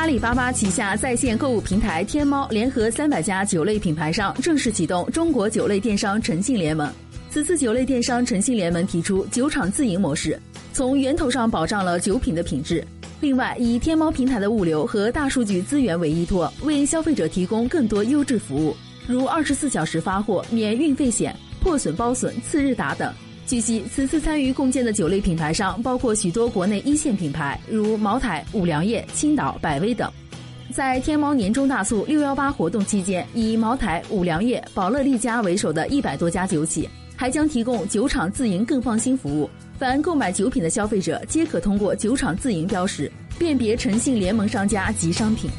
阿里巴巴旗下在线购物平台天猫联合三百家酒类品牌商正式启动中国酒类电商诚信联盟。此次酒类电商诚信联盟提出酒厂自营模式，从源头上保障了酒品的品质。另外，以天猫平台的物流和大数据资源为依托，为消费者提供更多优质服务，如二十四小时发货、免运费险、破损包损、次日达等。据悉，此次参与共建的酒类品牌商包括许多国内一线品牌，如茅台、五粮液、青岛、百威等。在天猫年终大促六幺八活动期间，以茅台、五粮液、宝乐利家为首的一百多家酒企，还将提供酒厂自营更放心服务。凡购买酒品的消费者，皆可通过酒厂自营标识辨别诚信联盟商家及商品。